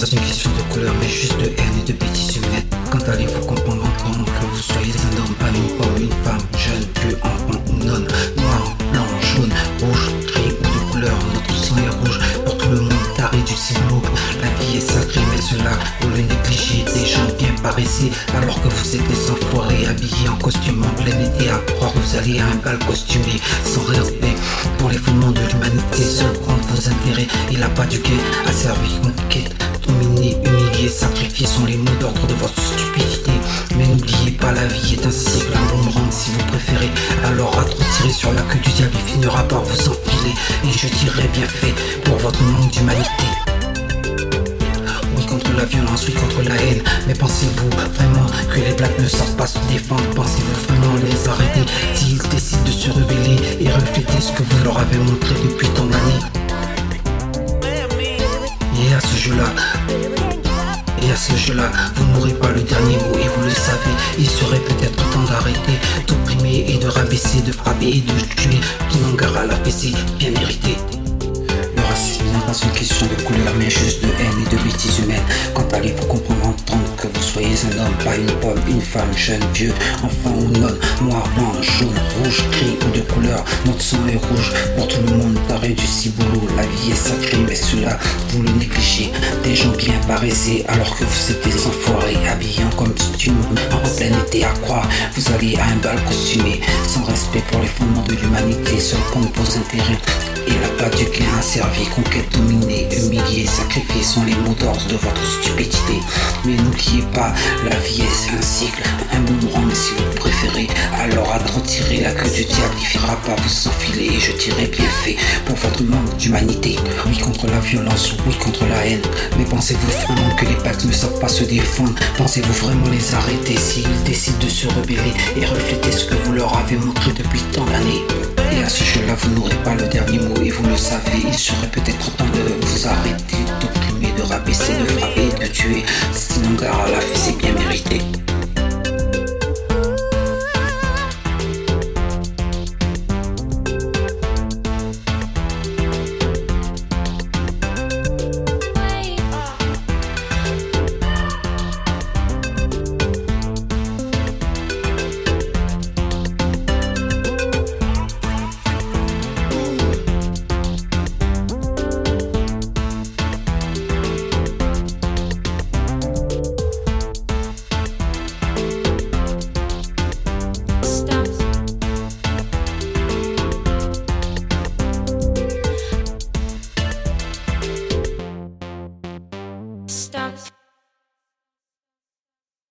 pas une question de couleur, mais juste de haine et de bêtises humaines. Quand allez-vous comprendre, entendre que vous soyez un homme, pas une pomme, une femme, jeune, vieux, enfant ou non, noir, blanc, jaune, rouge, gris ou de couleur, notre sang est rouge pour tout le monde, taré du ciboulot. La vie est sacrée, mais cela, vous le négligez, des gens bien paraissés, alors que vous êtes des enfoirés, habillés en costume emblème et à croire vous allez à un bal costumé, sans respect pour les fondements de l'humanité, seul prendre vos intérêts, il a pas du gain à servir humilier, sacrifier sont les mots d'ordre de votre stupidité. Mais n'oubliez pas, la vie est un cycle, un boomerang si vous préférez. Alors à trop tirer sur la queue du diable, il finira par vous enfiler. Et je dirais bien fait pour votre manque d'humanité. Oui contre la violence, oui contre la haine. Mais pensez-vous vraiment que les blacks ne savent pas se défendre Pensez-vous vraiment les arrêter? S'ils décident de se rebeller et refléter ce que vous leur avez montré depuis tant d'années? Et à ce jeu-là, et à ce jeu-là, vous n'aurez pas le dernier mot et vous le savez, il serait peut-être temps d'arrêter d'opprimer et de rabaisser, de frapper et de tuer à la fessée bien mérité. Le racisme n'est pas une question de couleur, mais juste de haine et de bêtises humaines. Quand allez-vous comprendre, entendre que vous soyez un homme, pas une pomme, une femme, jeune, vieux, enfant ou non, noir, blanc, jaune, rouge, gris ou de couleur, notre sang est rouge pour tout le monde, pareil du ciboulot. La vie est sacrée, mais cela, vous le négligez. Des gens bien paraissés, alors que vous êtes des enfoirés, habillés en costume, en plein été à croire, vous allez à un bal costumé, sans respect pour les fondements de l'humanité, seul compte vos intérêts. Il n'a pas du gain servi, conquête dominée, humiliée, sacrifiée sont les mots d'ordre de votre stupidité. Mais n'oubliez pas, la vie est un cycle, un boomerang si vous préférez. Alors à retirer la queue du diable, il finira pas vous enfiler et je dirai bien fait pour votre manque d'humanité. Oui contre la violence, oui contre la haine. Mais pensez-vous vraiment que les pactes ne savent pas se défendre? Pensez-vous vraiment les arrêter s'ils décident de se rebeller et refléter ce que vous leur avez montré depuis tant d'années? Et à ce jeu-là, vous n'aurez pas le dernier mot Il serait peut-être temps de vous arrêter, d'opprimer, de rabaisser, de frapper, de tuer. Sinon, gare à la